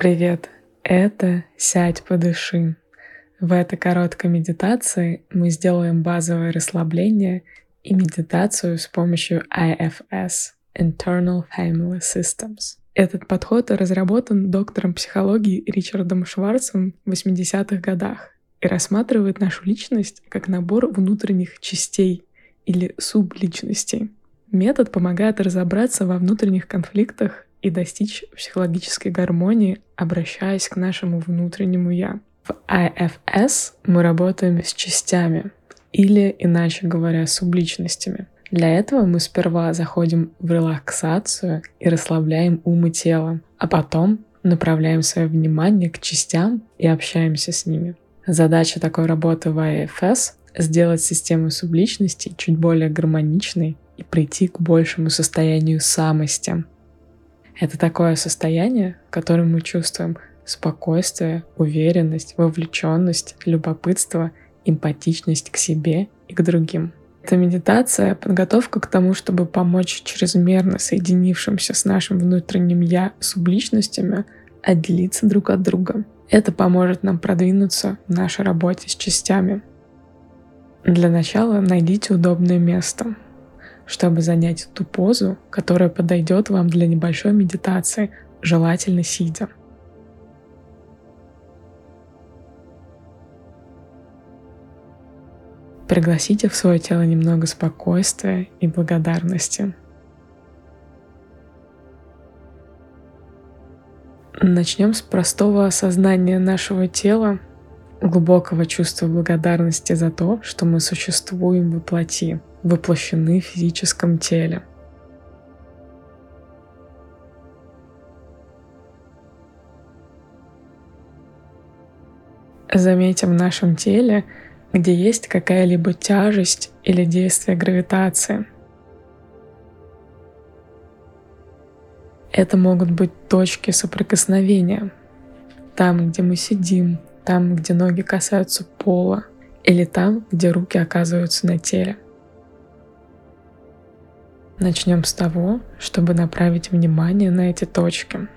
Привет! Это «Сядь, подыши». В этой короткой медитации мы сделаем базовое расслабление и медитацию с помощью IFS – Internal Family Systems. Этот подход разработан доктором психологии Ричардом Шварцем в 80-х годах и рассматривает нашу личность как набор внутренних частей или субличностей. Метод помогает разобраться во внутренних конфликтах и достичь психологической гармонии, обращаясь к нашему внутреннему «я». В IFS мы работаем с частями, или, иначе говоря, субличностями. Для этого мы сперва заходим в релаксацию и расслабляем ум и тело, а потом направляем свое внимание к частям и общаемся с ними. Задача такой работы в IFS — сделать систему субличностей чуть более гармоничной и прийти к большему состоянию самости, это такое состояние, в котором мы чувствуем спокойствие, уверенность, вовлеченность, любопытство, эмпатичность к себе и к другим. Эта медитация — подготовка к тому, чтобы помочь чрезмерно соединившимся с нашим внутренним «я» субличностями отделиться друг от друга. Это поможет нам продвинуться в нашей работе с частями. Для начала найдите удобное место — чтобы занять ту позу, которая подойдет вам для небольшой медитации, желательно сидя. Пригласите в свое тело немного спокойствия и благодарности. Начнем с простого осознания нашего тела, глубокого чувства благодарности за то, что мы существуем во плоти – воплощены в физическом теле. Заметим в нашем теле, где есть какая-либо тяжесть или действие гравитации. Это могут быть точки соприкосновения. Там, где мы сидим, там, где ноги касаются пола, или там, где руки оказываются на теле. Начнем с того, чтобы направить внимание на эти точки.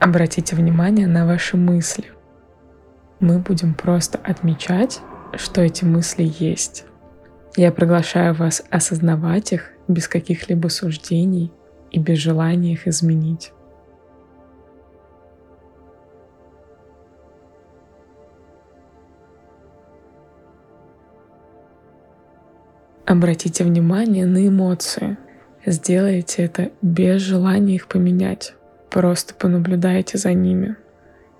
Обратите внимание на ваши мысли. Мы будем просто отмечать, что эти мысли есть. Я приглашаю вас осознавать их без каких-либо суждений и без желания их изменить. Обратите внимание на эмоции. Сделайте это без желания их поменять. Просто понаблюдайте за ними.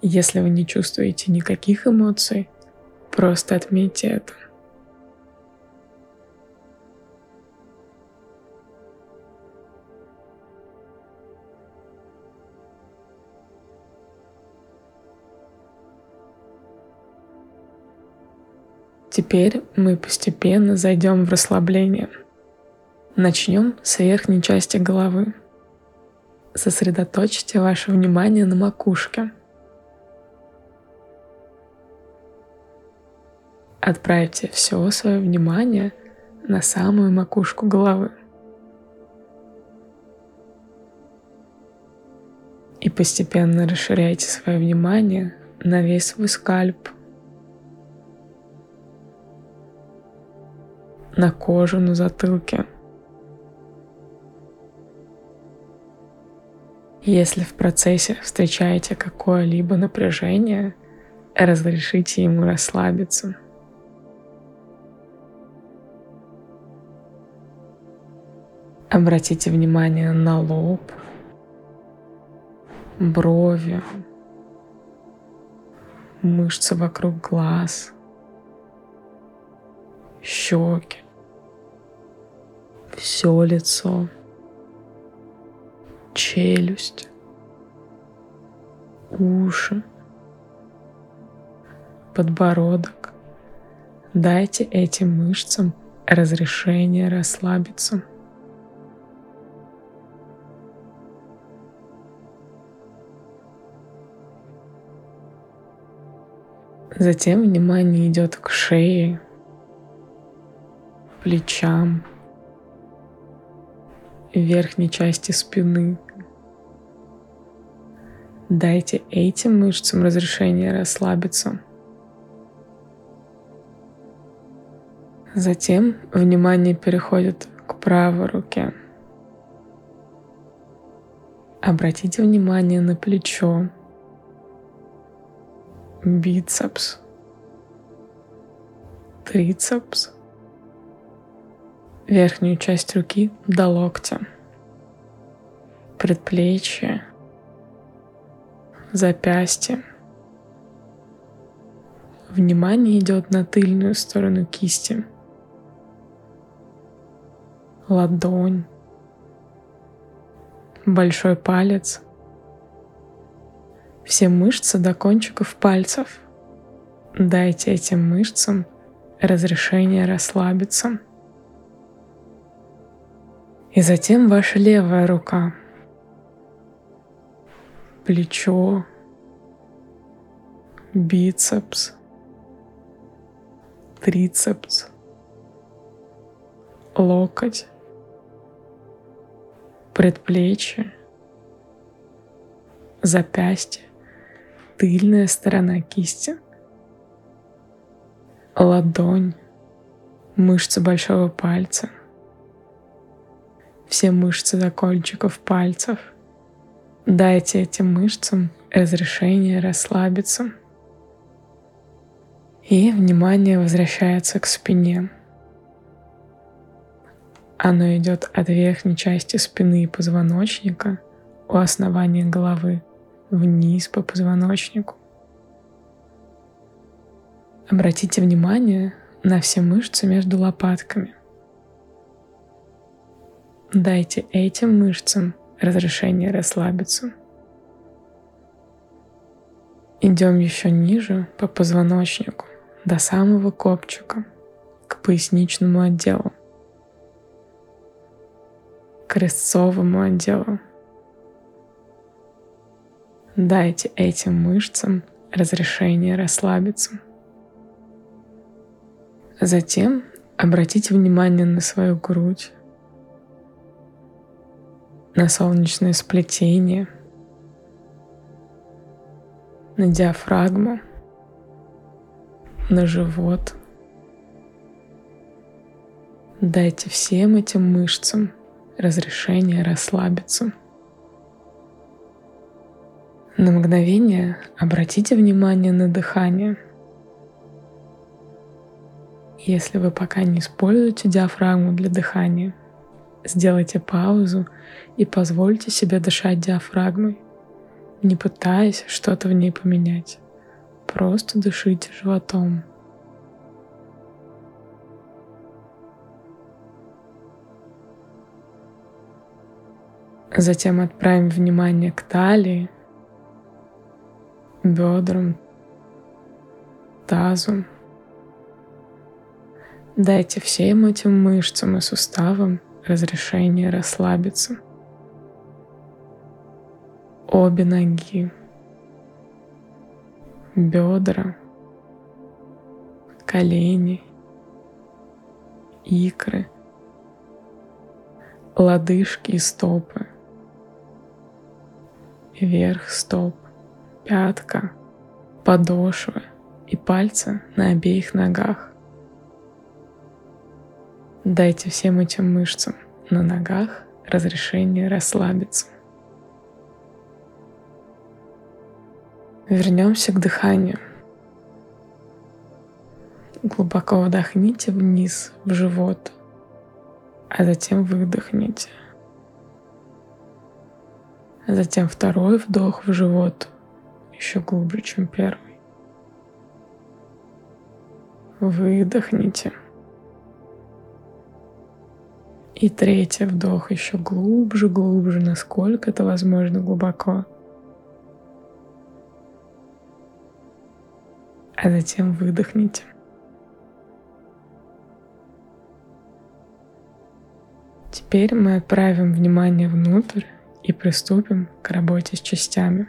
Если вы не чувствуете никаких эмоций, просто отметьте это. Теперь мы постепенно зайдем в расслабление. Начнем с верхней части головы. Сосредоточьте ваше внимание на макушке. Отправьте все свое внимание на самую макушку головы. И постепенно расширяйте свое внимание на весь свой скальп – на кожу на затылке. Если в процессе встречаете какое-либо напряжение, разрешите ему расслабиться. Обратите внимание на лоб, брови, мышцы вокруг глаз, щеки, все лицо, челюсть, уши, подбородок. Дайте этим мышцам разрешение расслабиться. Затем внимание идет к шее, плечам, верхней части спины. Дайте этим мышцам разрешение расслабиться. Затем внимание переходит к правой руке. Обратите внимание на плечо, бицепс, трицепс, верхнюю часть руки до локтя, предплечье, запястье. Внимание идет на тыльную сторону кисти, ладонь, большой палец, все мышцы до кончиков пальцев. Дайте этим мышцам разрешение расслабиться. И затем ваша левая рука, плечо, бицепс, трицепс, локоть, предплечье, запястье, тыльная сторона кисти, ладонь, мышцы большого пальца, все мышцы до кончиков пальцев. Дайте этим мышцам разрешение расслабиться. И внимание возвращается к спине. Оно идет от верхней части спины и позвоночника у основания головы вниз по позвоночнику. Обратите внимание на все мышцы между лопатками. Дайте этим мышцам разрешение расслабиться. Идем еще ниже по позвоночнику до самого копчика, к поясничному отделу крестцовому отделу. Дайте этим мышцам разрешение расслабиться. Затем обратите внимание на свою грудь, на солнечное сплетение, на диафрагму, на живот. Дайте всем этим мышцам разрешение расслабиться. На мгновение обратите внимание на дыхание. Если вы пока не используете диафрагму для дыхания, сделайте паузу и позвольте себе дышать диафрагмой, не пытаясь что-то в ней поменять. Просто дышите животом. Затем отправим внимание к талии, бедрам, тазу. Дайте всем этим мышцам и суставам разрешение расслабиться. Обе ноги, бедра, колени, икры, лодыжки и стопы – верх стоп, пятка, подошвы и пальцы на обеих ногах. Дайте всем этим мышцам на ногах разрешение расслабиться. Вернемся к дыханию. Глубоко вдохните вниз в живот, а затем выдохните. Затем второй вдох в живот, еще глубже, чем первый. Выдохните. И третий вдох еще глубже, глубже, насколько это возможно глубоко. А затем выдохните. Теперь мы отправим внимание внутрь и приступим к работе с частями.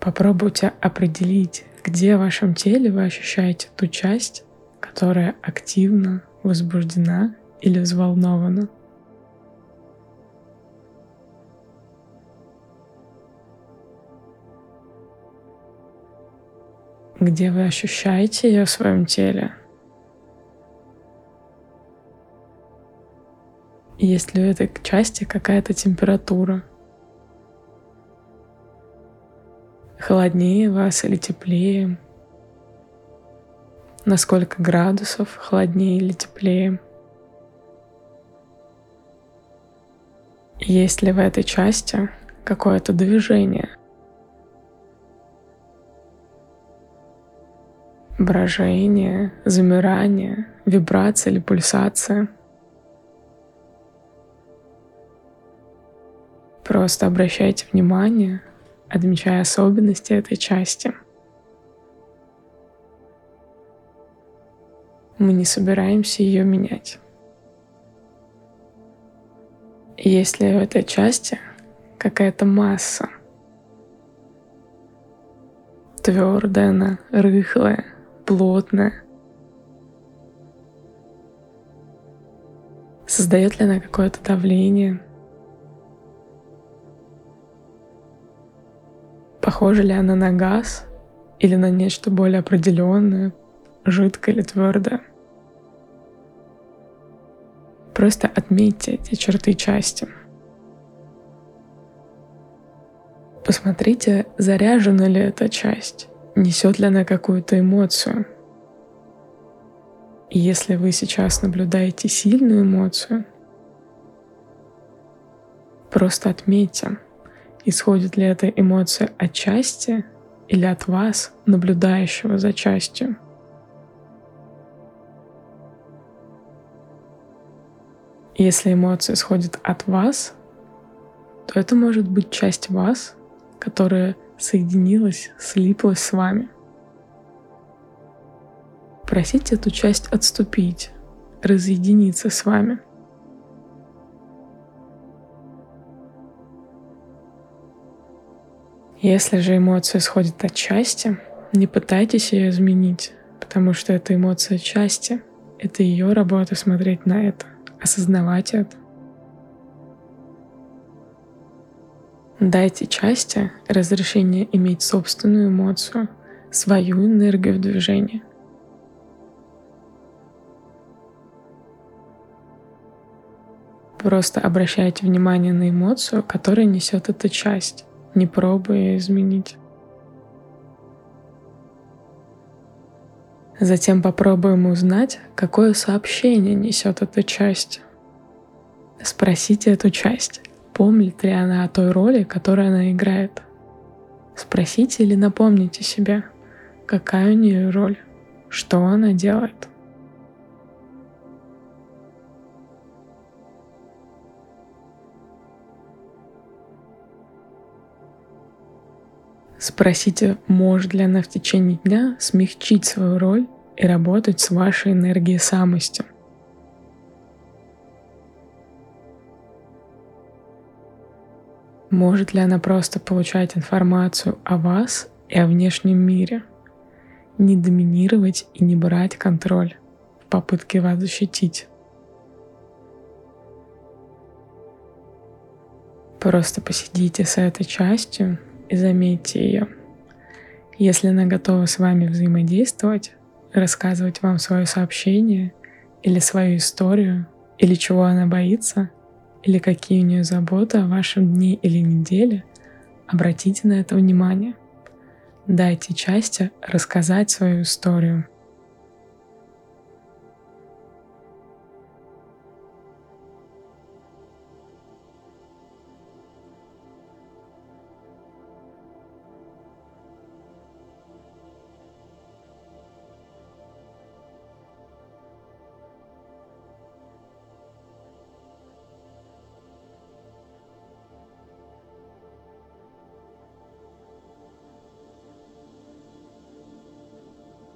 Попробуйте определить, где в вашем теле вы ощущаете ту часть, которая активно возбуждена или взволнована. Где вы ощущаете ее в своем теле? Есть ли у этой части какая-то температура? Холоднее вас или теплее? На сколько градусов холоднее или теплее? Есть ли в этой части какое-то движение? Брожение, замирание, вибрация или пульсация – Просто обращайте внимание, отмечая особенности этой части. Мы не собираемся ее менять. Если в этой части какая-то масса, твердая она, рыхлая, плотная, создает ли она какое-то давление – Похожа ли она на газ или на нечто более определенное, жидкое или твердое? Просто отметьте эти черты части. Посмотрите, заряжена ли эта часть, несет ли она какую-то эмоцию. И если вы сейчас наблюдаете сильную эмоцию, просто отметьте – Исходит ли эта эмоция от части или от вас, наблюдающего за частью? Если эмоция исходит от вас, то это может быть часть вас, которая соединилась, слиплась с вами. Просите эту часть отступить, разъединиться с вами – Если же эмоция исходит от части, не пытайтесь ее изменить, потому что это эмоция части. Это ее работа смотреть на это, осознавать это. Дайте части разрешение иметь собственную эмоцию, свою энергию в движении. Просто обращайте внимание на эмоцию, которая несет эта часть не пробуя изменить. Затем попробуем узнать, какое сообщение несет эта часть. Спросите эту часть, помнит ли она о той роли, которую она играет. Спросите или напомните себе, какая у нее роль, что она делает. Спросите, может ли она в течение дня смягчить свою роль и работать с вашей энергией самости. Может ли она просто получать информацию о вас и о внешнем мире, не доминировать и не брать контроль в попытке вас защитить? Просто посидите с этой частью и заметьте ее. Если она готова с вами взаимодействовать, рассказывать вам свое сообщение или свою историю, или чего она боится, или какие у нее заботы о вашем дне или неделе, обратите на это внимание. Дайте части рассказать свою историю –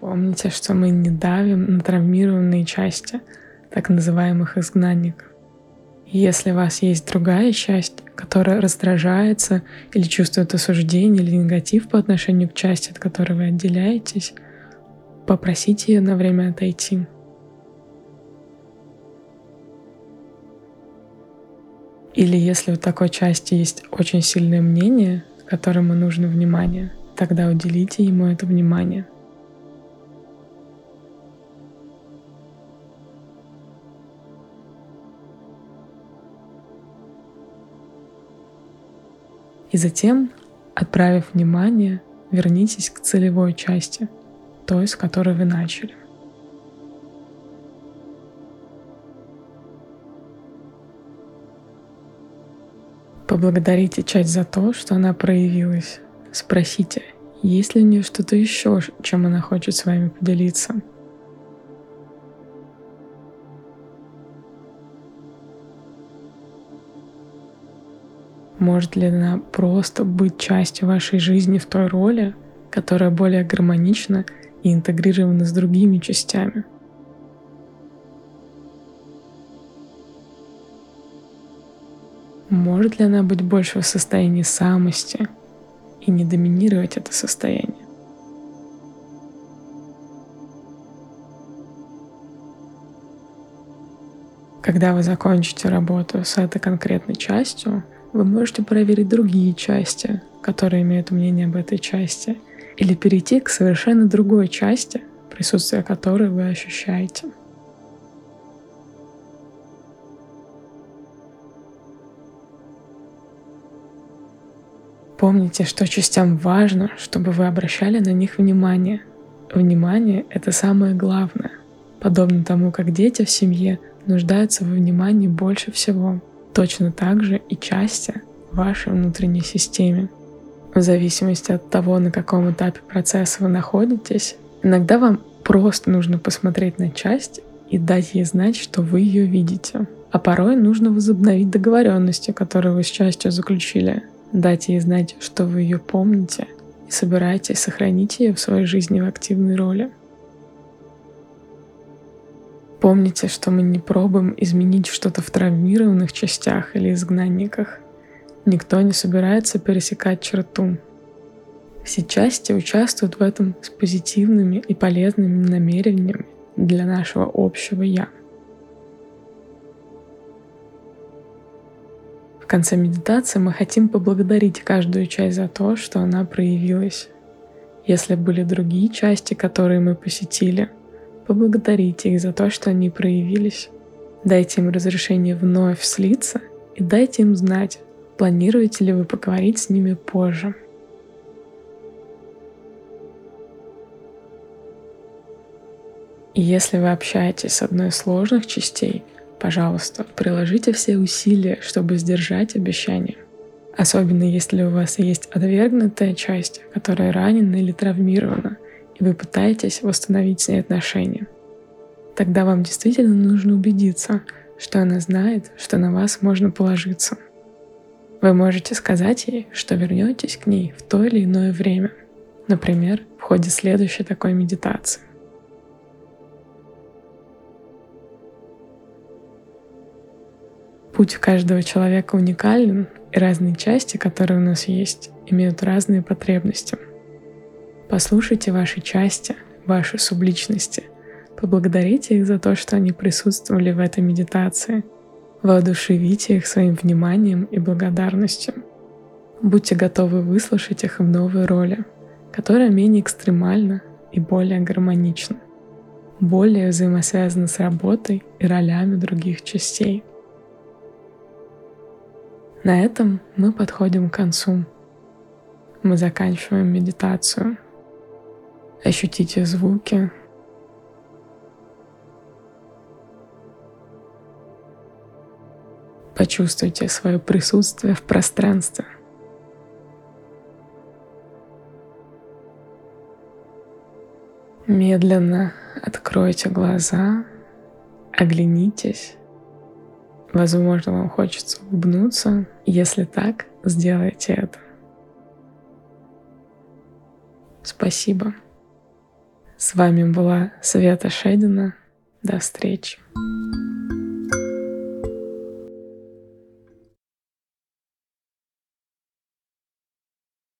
Помните, что мы не давим на травмированные части, так называемых изгнанников. Если у вас есть другая часть, которая раздражается или чувствует осуждение или негатив по отношению к части, от которой вы отделяетесь, попросите ее на время отойти. Или если у такой части есть очень сильное мнение, которому нужно внимание, тогда уделите ему это внимание. И затем, отправив внимание, вернитесь к целевой части, той, с которой вы начали. Поблагодарите часть за то, что она проявилась. Спросите, есть ли у нее что-то еще, чем она хочет с вами поделиться. Может ли она просто быть частью вашей жизни в той роли, которая более гармонична и интегрирована с другими частями? Может ли она быть больше в состоянии самости и не доминировать это состояние? Когда вы закончите работу с этой конкретной частью, вы можете проверить другие части, которые имеют мнение об этой части, или перейти к совершенно другой части, присутствие которой вы ощущаете. Помните, что частям важно, чтобы вы обращали на них внимание. Внимание — это самое главное. Подобно тому, как дети в семье нуждаются во внимании больше всего, точно так же и части вашей внутренней системе. В зависимости от того, на каком этапе процесса вы находитесь, иногда вам просто нужно посмотреть на часть и дать ей знать, что вы ее видите. А порой нужно возобновить договоренности, которые вы с частью заключили, дать ей знать, что вы ее помните и собираетесь сохранить ее в своей жизни в активной роли. Помните, что мы не пробуем изменить что-то в травмированных частях или изгнанниках. Никто не собирается пересекать черту. Все части участвуют в этом с позитивными и полезными намерениями для нашего общего «я». конце медитации мы хотим поблагодарить каждую часть за то, что она проявилась. Если были другие части, которые мы посетили, поблагодарите их за то, что они проявились. Дайте им разрешение вновь слиться и дайте им знать, планируете ли вы поговорить с ними позже. И если вы общаетесь с одной из сложных частей, Пожалуйста, приложите все усилия, чтобы сдержать обещание. Особенно если у вас есть отвергнутая часть, которая ранена или травмирована, и вы пытаетесь восстановить с ней отношения. Тогда вам действительно нужно убедиться, что она знает, что на вас можно положиться. Вы можете сказать ей, что вернетесь к ней в то или иное время, например, в ходе следующей такой медитации. Путь каждого человека уникален, и разные части, которые у нас есть, имеют разные потребности. Послушайте ваши части, ваши субличности, поблагодарите их за то, что они присутствовали в этой медитации, воодушевите их своим вниманием и благодарностью. Будьте готовы выслушать их в новой роли, которая менее экстремальна и более гармонична, более взаимосвязана с работой и ролями других частей. На этом мы подходим к концу. Мы заканчиваем медитацию. Ощутите звуки. Почувствуйте свое присутствие в пространстве. Медленно откройте глаза, оглянитесь Возможно, вам хочется улыбнуться. Если так, сделайте это. Спасибо. С вами была Света Шедина. До встречи.